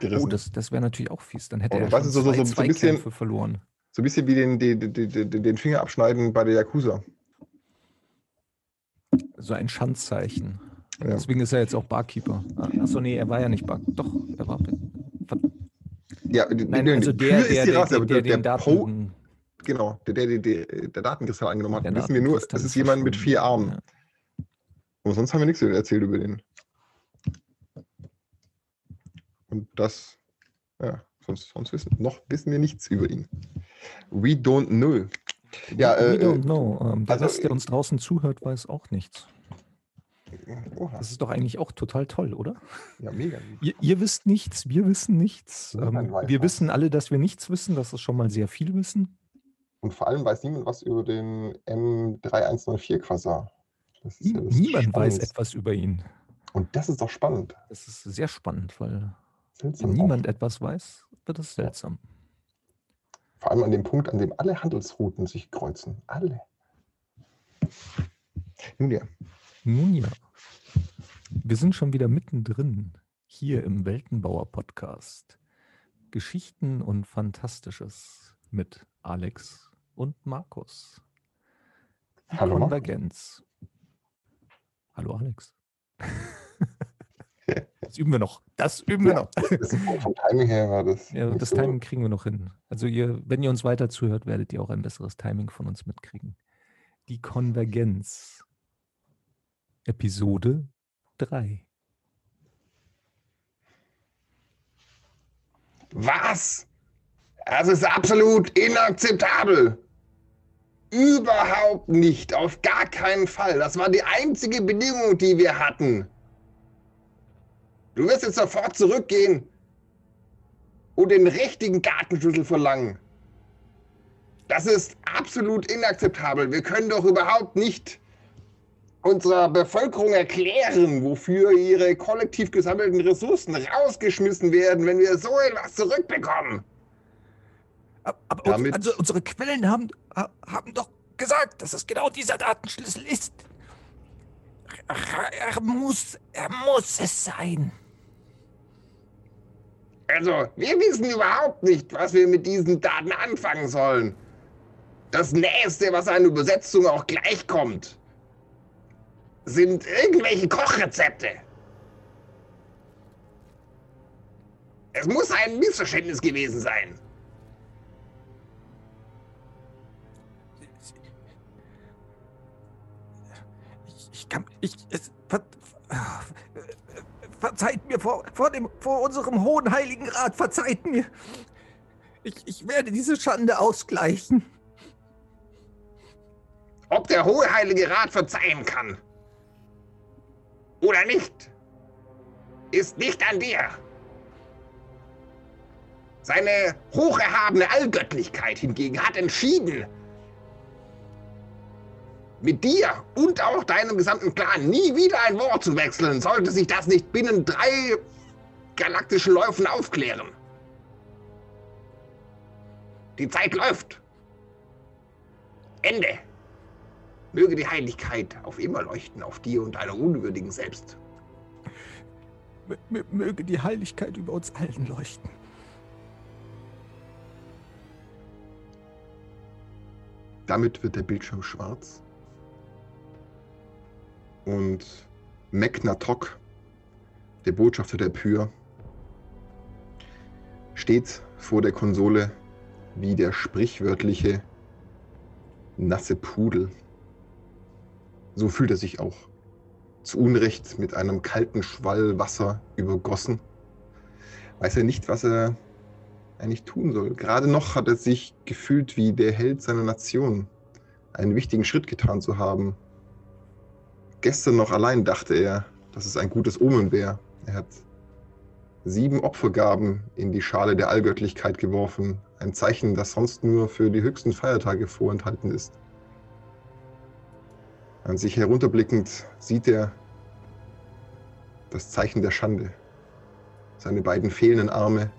gerissen. Oh, das, das wäre natürlich auch fies. Dann hätte Oh, er schon so- zwei so- so ein bisschen- Zweikämpfe verloren. So ein bisschen wie den, den, den, den, Finger abschneiden bei der Yakuza. So ein Schandzeichen. Ja. Deswegen ist er jetzt auch Barkeeper. Ah, Achso, nee, er war ja nicht Barkeeper. Doch, er war. Ja, Nein, die- also der, der, der, Rasse, der, der, der, den Daten. Po, genau, der, der, der, der, Datenkristall angenommen hat, wissen wir nur, es ist jemand mit vier Armen. ja. Und sonst haben wir nichts erzählt über den. Und das, ja, sonst, sonst wissen, noch wissen wir nichts über ihn. We don't know. Ja, We äh, don't know. Ähm, der also, Rest, der uns draußen zuhört, weiß auch nichts. Oha, Das ist doch eigentlich auch total toll, oder? ja, mega. Ihr, ihr wisst nichts, wir wissen nichts. Niemand Ähm, wir wissen alle, dass wir nichts wissen. Das ist schon mal sehr viel Wissen. Und vor allem weiß niemand was über den M3104 Quasar. Das ist ja Niemand weiß etwas über ihn. Und das ist doch spannend. Das ist sehr spannend, weil wenn Seltsam auch. niemand etwas weiß, wird es seltsam. Vor allem an dem Punkt, an dem alle Handelsrouten sich kreuzen. Alle. Nun ja. Nun ja, wir sind schon wieder mittendrin hier im Weltenbauer-Podcast. Geschichten und Fantastisches mit Alex und Markus. Die Hallo, Markus. Konvergenz. Hallo Alex. Das üben wir noch. Das üben wir Ja. noch. Das, vom Timing her war das. Ja, das so- Timing kriegen wir noch hin. Also ihr, wenn ihr uns weiter zuhört, werdet ihr auch ein besseres Timing von uns mitkriegen. Die Konvergenz. Episode 3. Was? Das ist absolut inakzeptabel. Überhaupt nicht. Auf gar keinen Fall. Das war die einzige Bedingung, die wir hatten. Du wirst jetzt sofort zurückgehen und den richtigen Datenschlüssel verlangen. Das ist absolut inakzeptabel. Wir können doch überhaupt nicht unserer Bevölkerung erklären, wofür ihre kollektiv gesammelten Ressourcen rausgeschmissen werden, wenn wir so etwas zurückbekommen. Aber, Damit- also unsere Quellen haben, ha- haben doch gesagt, dass es genau dieser Datenschlüssel ist. Er, er muss, er muss es sein. Also, wir wissen überhaupt nicht, was wir mit diesen Daten anfangen sollen. Das Nächste, was eine Übersetzung auch gleichkommt, sind irgendwelche Kochrezepte. Es muss ein Missverständnis gewesen sein. Ich, ich kann, ich, es, ver, verzeiht mir vor, vor dem, vor unserem hohen heiligen Rat, verzeiht mir. Ich, ich werde diese Schande ausgleichen. Ob der Hohe Heilige Rat verzeihen kann oder nicht, ist nicht an dir. Seine hocherhabene Allgöttlichkeit hingegen hat entschieden, mit dir und auch deinem gesamten Clan nie wieder ein Wort zu wechseln, sollte sich das nicht binnen drei galaktischen Läufen aufklären. Die Zeit läuft. Ende. Möge die Heiligkeit auf immer leuchten auf dir und deiner unwürdigen Selbst. M möge die Heiligkeit über uns allen leuchten. Damit wird der Bildschirm schwarz. Und Meknatok, der Botschafter der Pyr, steht vor der Konsole wie der sprichwörtliche nasse Pudel. So fühlt er sich auch. Zu Unrecht mit einem kalten Schwall Wasser übergossen. Weiß er nicht, was er eigentlich tun soll. Gerade noch hat er sich gefühlt wie der Held seiner Nation, einen wichtigen Schritt getan zu haben. Gestern noch allein dachte er, dass es ein gutes Omen wäre. Er hat sieben Opfergaben in die Schale der Allgöttlichkeit geworfen, ein Zeichen, das sonst nur für die höchsten Feiertage vorenthalten ist. An sich herunterblickend sieht er das Zeichen der Schande. Seine beiden fehlenden Arme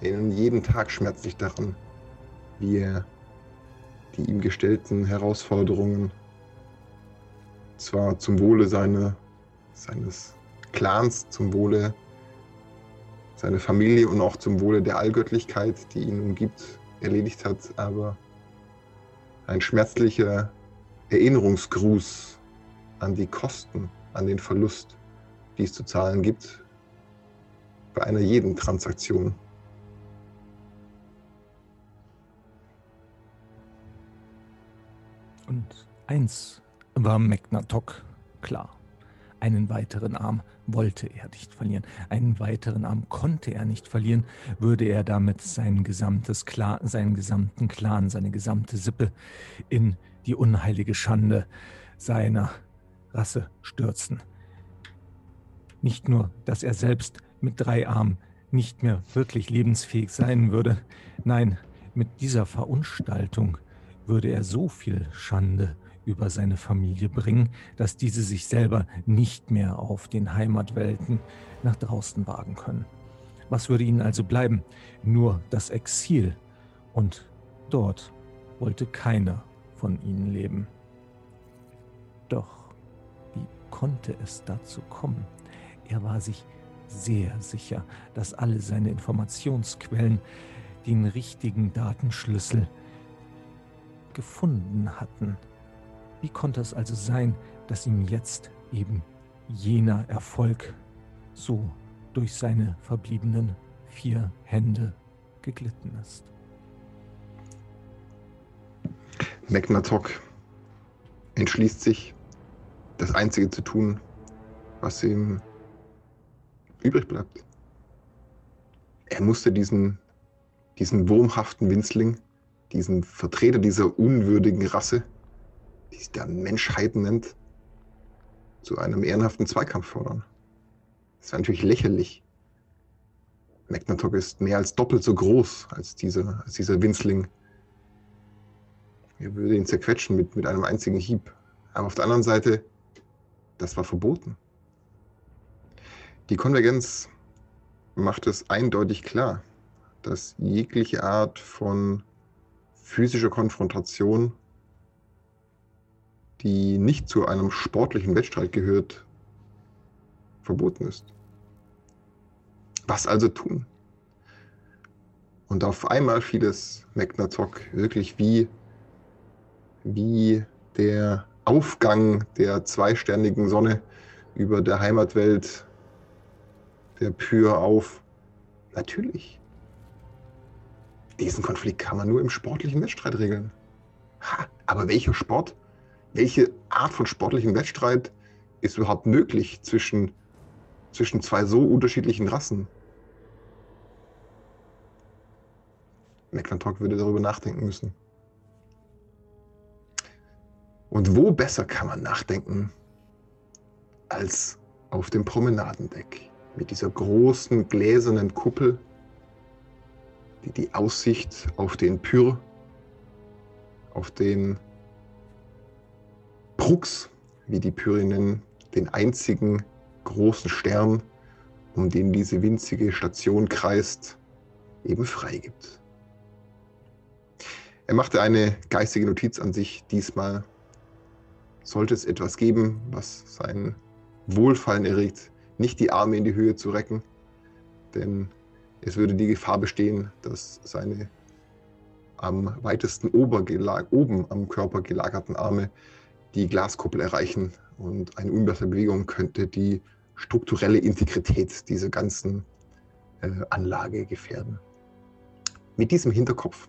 erinnern jeden Tag schmerzlich daran, wie er die ihm gestellten Herausforderungen zwar zum Wohle seine, seines Clans, zum Wohle seine Familie und auch zum Wohle der Allgöttlichkeit, die ihn umgibt, erledigt hat, aber ein schmerzlicher Erinnerungsgruß an die Kosten, an den Verlust, die es zu zahlen gibt, bei einer jeden Transaktion. Und eins war Megnatok klar. Einen weiteren Arm wollte er nicht verlieren. Einen weiteren Arm konnte er nicht verlieren, würde er damit sein gesamtes Clan, seinen gesamten Clan, seine gesamte Sippe in die unheilige Schande seiner Rasse stürzen. Nicht nur, dass er selbst mit drei Armen nicht mehr wirklich lebensfähig sein würde, nein, mit dieser Verunstaltung würde er so viel Schande über seine Familie bringen, dass diese sich selber nicht mehr auf den Heimatwelten nach draußen wagen können. Was würde ihnen also bleiben? Nur das Exil. Und dort wollte keiner von ihnen leben. Doch wie konnte es dazu kommen? Er war sich sehr sicher, dass alle seine Informationsquellen den richtigen Datenschlüssel gefunden hatten. Wie konnte es also sein, dass ihm jetzt eben jener Erfolg so durch seine verbliebenen vier Hände geglitten ist? Megnatok entschließt sich, das Einzige zu tun, was ihm übrig bleibt. Er musste diesen, diesen wurmhaften Winzling, diesen Vertreter dieser unwürdigen Rasse, die sich der Menschheit nennt, zu einem ehrenhaften Zweikampf fordern. Das ist natürlich lächerlich. Magnatok ist mehr als doppelt so groß als dieser, als dieser Winzling. Er würde ihn zerquetschen mit, mit einem einzigen Hieb. Aber auf der anderen Seite, das war verboten. Die Konvergenz macht es eindeutig klar, dass jegliche Art von physischer Konfrontation die nicht zu einem sportlichen Wettstreit gehört, verboten ist. Was also tun? Und auf einmal fiel es Megnatok wirklich wie, wie der Aufgang der zweisternigen Sonne über der Heimatwelt der Pyr auf. Natürlich. Diesen Konflikt kann man nur im sportlichen Wettstreit regeln. Ha, aber welcher Sport welche Art von sportlichem Wettstreit ist überhaupt möglich zwischen, zwischen zwei so unterschiedlichen Rassen? McClintock würde darüber nachdenken müssen. Und wo besser kann man nachdenken als auf dem Promenadendeck mit dieser großen gläsernen Kuppel, die die Aussicht auf den Pyr, auf den Prux, wie die Pyrinen, den einzigen großen Stern, um den diese winzige Station kreist, eben freigibt. Er machte eine geistige Notiz an sich diesmal. Sollte es etwas geben, was sein Wohlfallen erregt, nicht die Arme in die Höhe zu recken, denn es würde die Gefahr bestehen, dass seine am weitesten oben am Körper gelagerten Arme die Glaskuppel erreichen und eine unbessere Bewegung könnte die strukturelle Integrität dieser ganzen äh, Anlage gefährden. Mit diesem Hinterkopf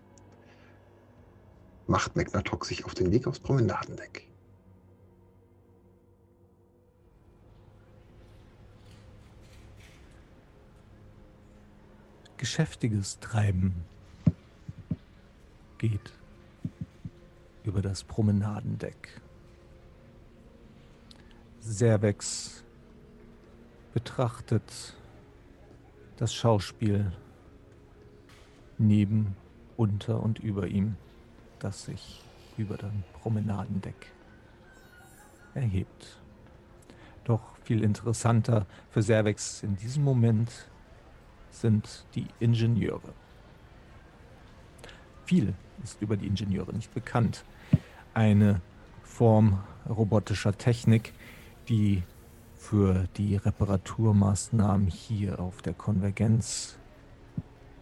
macht Magnatok sich auf den Weg aufs Promenadendeck. Geschäftiges Treiben geht über das Promenadendeck. Servex betrachtet das Schauspiel neben, unter und über ihm, das sich über dem Promenadendeck erhebt. Doch viel interessanter für Servex in diesem Moment sind die Ingenieure. Viel ist über die Ingenieure nicht bekannt. Eine Form robotischer Technik, die für die Reparaturmaßnahmen hier auf der Konvergenz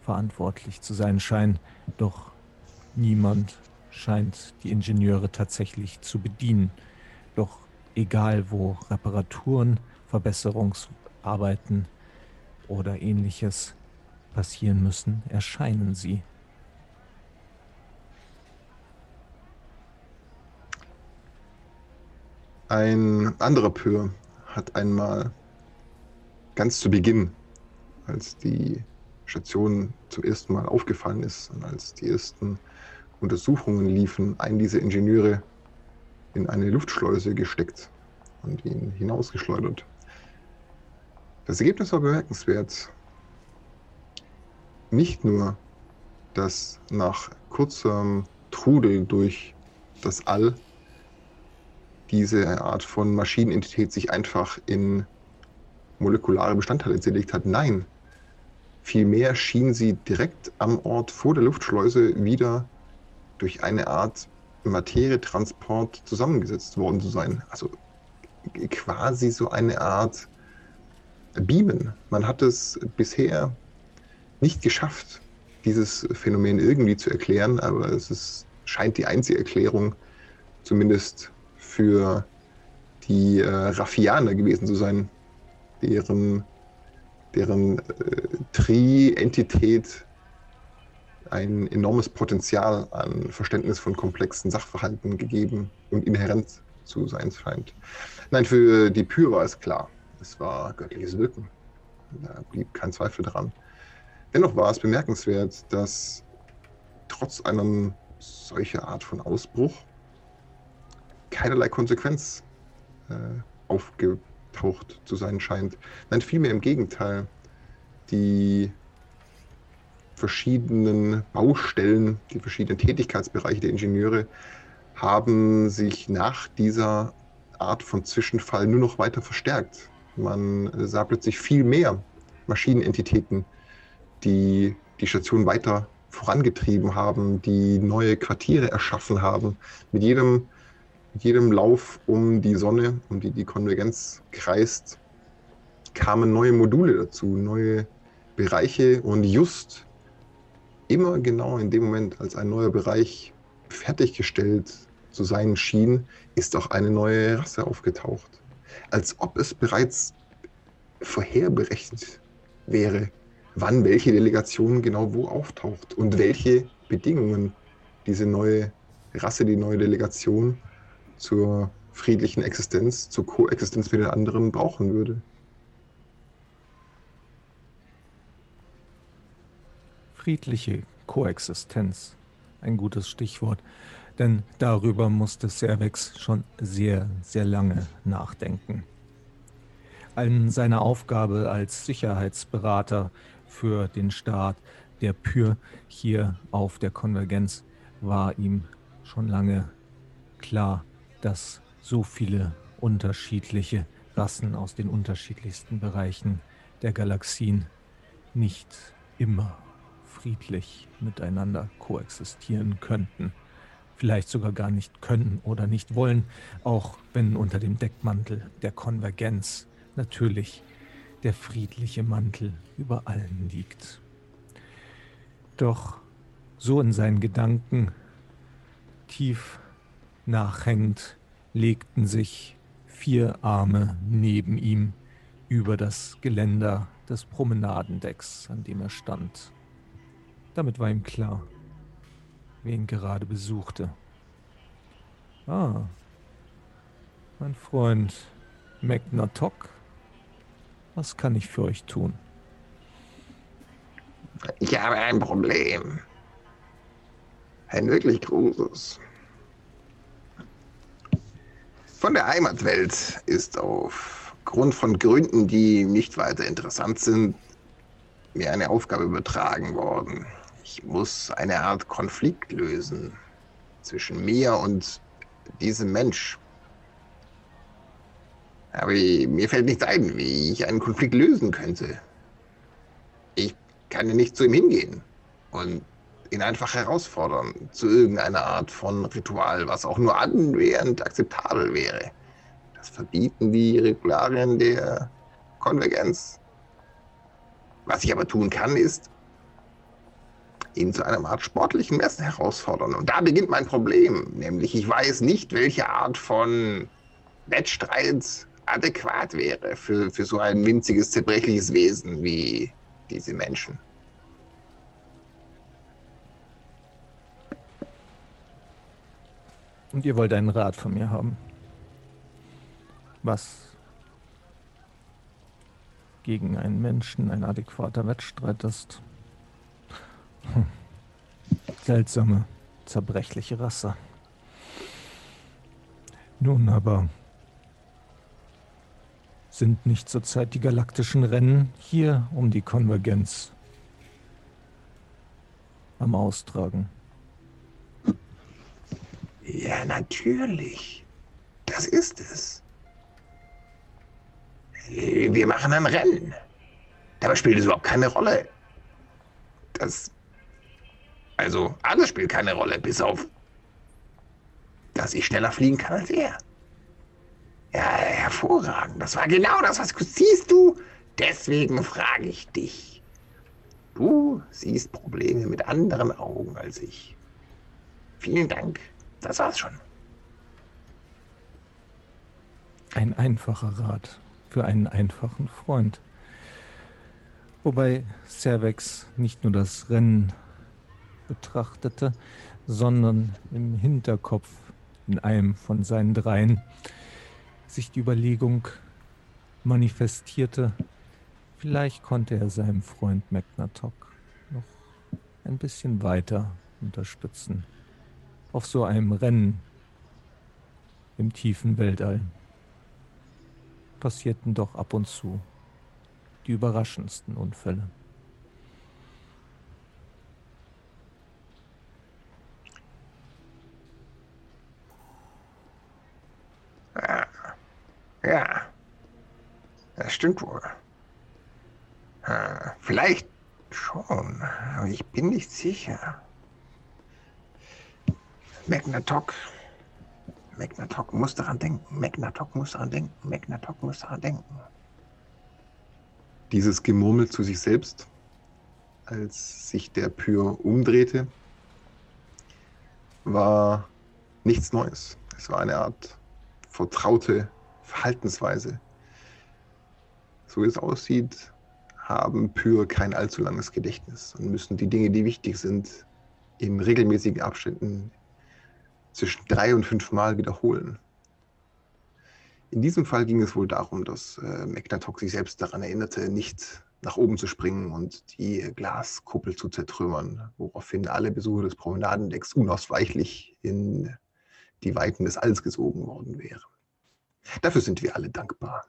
verantwortlich zu sein scheinen. Doch niemand scheint die Ingenieure tatsächlich zu bedienen. Doch egal wo Reparaturen, Verbesserungsarbeiten oder ähnliches passieren müssen, erscheinen sie. Ein anderer Pür hat einmal ganz zu Beginn, als die Station zum ersten Mal aufgefallen ist und als die ersten Untersuchungen liefen, einen dieser Ingenieure in eine Luftschleuse gesteckt und ihn hinausgeschleudert. Das Ergebnis war bemerkenswert. Nicht nur, dass nach kurzem Trudel durch das All diese Art von Maschinenentität sich einfach in molekulare Bestandteile zerlegt hat. Nein, vielmehr schien sie direkt am Ort vor der Luftschleuse wieder durch eine Art Materietransport zusammengesetzt worden zu sein. Also quasi so eine Art Beamen. Man hat es bisher nicht geschafft, dieses Phänomen irgendwie zu erklären, aber es ist, scheint die einzige Erklärung, zumindest für die äh, Raffianer gewesen zu sein, deren, deren äh, Tri-Entität ein enormes Potenzial an Verständnis von komplexen Sachverhalten gegeben und inhärent zu sein scheint. Nein, für die Pyr war es klar. Es war göttliches Wirken. Da blieb kein Zweifel dran. Dennoch war es bemerkenswert, dass trotz einem solcher Art von Ausbruch keinerlei Konsequenz äh, aufgetaucht zu sein scheint. Nein, vielmehr im Gegenteil. Die verschiedenen Baustellen, die verschiedenen Tätigkeitsbereiche der Ingenieure haben sich nach dieser Art von Zwischenfall nur noch weiter verstärkt. Man sah plötzlich viel mehr Maschinenentitäten, die die Station weiter vorangetrieben haben, die neue Quartiere erschaffen haben. Mit jedem jedem Lauf um die Sonne, um die die Konvergenz kreist, kamen neue Module dazu, neue Bereiche und just immer genau in dem Moment, als ein neuer Bereich fertiggestellt zu sein schien, ist auch eine neue Rasse aufgetaucht. Als ob es bereits vorherberechnet wäre, wann welche Delegation genau wo auftaucht und welche Bedingungen diese neue Rasse, die neue Delegation zur friedlichen Existenz, zur Koexistenz mit den anderen brauchen würde. Friedliche Koexistenz, ein gutes Stichwort, denn darüber musste Servex schon sehr, sehr lange nachdenken. An seiner Aufgabe als Sicherheitsberater für den Staat der Pür hier auf der Konvergenz war ihm schon lange klar, dass so viele unterschiedliche Rassen aus den unterschiedlichsten Bereichen der Galaxien nicht immer friedlich miteinander koexistieren könnten. Vielleicht sogar gar nicht können oder nicht wollen, auch wenn unter dem Deckmantel der Konvergenz natürlich der friedliche Mantel über allen liegt. Doch so in seinen Gedanken tief Nachhängend legten sich vier Arme neben ihm über das Geländer des Promenadendecks, an dem er stand. Damit war ihm klar, wer ihn gerade besuchte. Ah, mein Freund Megnatok, was kann ich für euch tun? Ich habe ein Problem. Ein wirklich großes. Von der Heimatwelt ist aufgrund von Gründen, die nicht weiter interessant sind, mir eine Aufgabe übertragen worden. Ich muss eine Art Konflikt lösen zwischen mir und diesem Mensch. Aber mir fällt nichts ein, wie ich einen Konflikt lösen könnte. Ich kann ja nicht zu ihm hingehen und ihn einfach herausfordern zu irgendeiner Art von Ritual, was auch nur annähernd akzeptabel wäre. Das verbieten die Regularien der Konvergenz. Was ich aber tun kann, ist, ihn zu einer Art sportlichen Messen herausfordern. Und da beginnt mein Problem. Nämlich, ich weiß nicht, welche Art von Wettstreit adäquat wäre für, für so ein winziges, zerbrechliches Wesen wie diese Menschen. Und ihr wollt einen Rat von mir haben. Was gegen einen Menschen ein adäquater Wettstreit ist. Hm. Seltsame, zerbrechliche Rasse. Nun aber sind nicht zurzeit die galaktischen Rennen hier um die Konvergenz am Austragen. Ja, natürlich. Das ist es. Wir machen ein Rennen. Dabei spielt es überhaupt keine Rolle. Das. Also, alles spielt keine Rolle, bis auf. dass ich schneller fliegen kann als er. Ja, hervorragend. Das war genau das, was du siehst du. Deswegen frage ich dich. Du siehst Probleme mit anderen Augen als ich. Vielen Dank. Das war's schon. Ein einfacher Rat für einen einfachen Freund. Wobei Servex nicht nur das Rennen betrachtete, sondern im Hinterkopf in einem von seinen dreien sich die Überlegung manifestierte, vielleicht konnte er seinem Freund Magnatok noch ein bisschen weiter unterstützen. Auf so einem Rennen im tiefen Weltall passierten doch ab und zu die überraschendsten Unfälle. Ja, das stimmt wohl. Vielleicht schon, aber ich bin nicht sicher. Magnatok Magnatok muss daran denken. Magnatok muss daran denken. Magnatok muss daran denken. Dieses Gemurmel zu sich selbst, als sich der Pyr umdrehte, war nichts Neues. Es war eine Art vertraute Verhaltensweise. So wie es aussieht, haben Pyr kein allzu langes Gedächtnis und müssen die Dinge, die wichtig sind, in regelmäßigen Abständen zwischen drei und fünf Mal wiederholen. In diesem Fall ging es wohl darum, dass äh, Magnatok sich selbst daran erinnerte, nicht nach oben zu springen und die Glaskuppel zu zertrümmern, woraufhin alle Besucher des Promenadendecks unausweichlich in die Weiten des Alls gesogen worden wären. Dafür sind wir alle dankbar.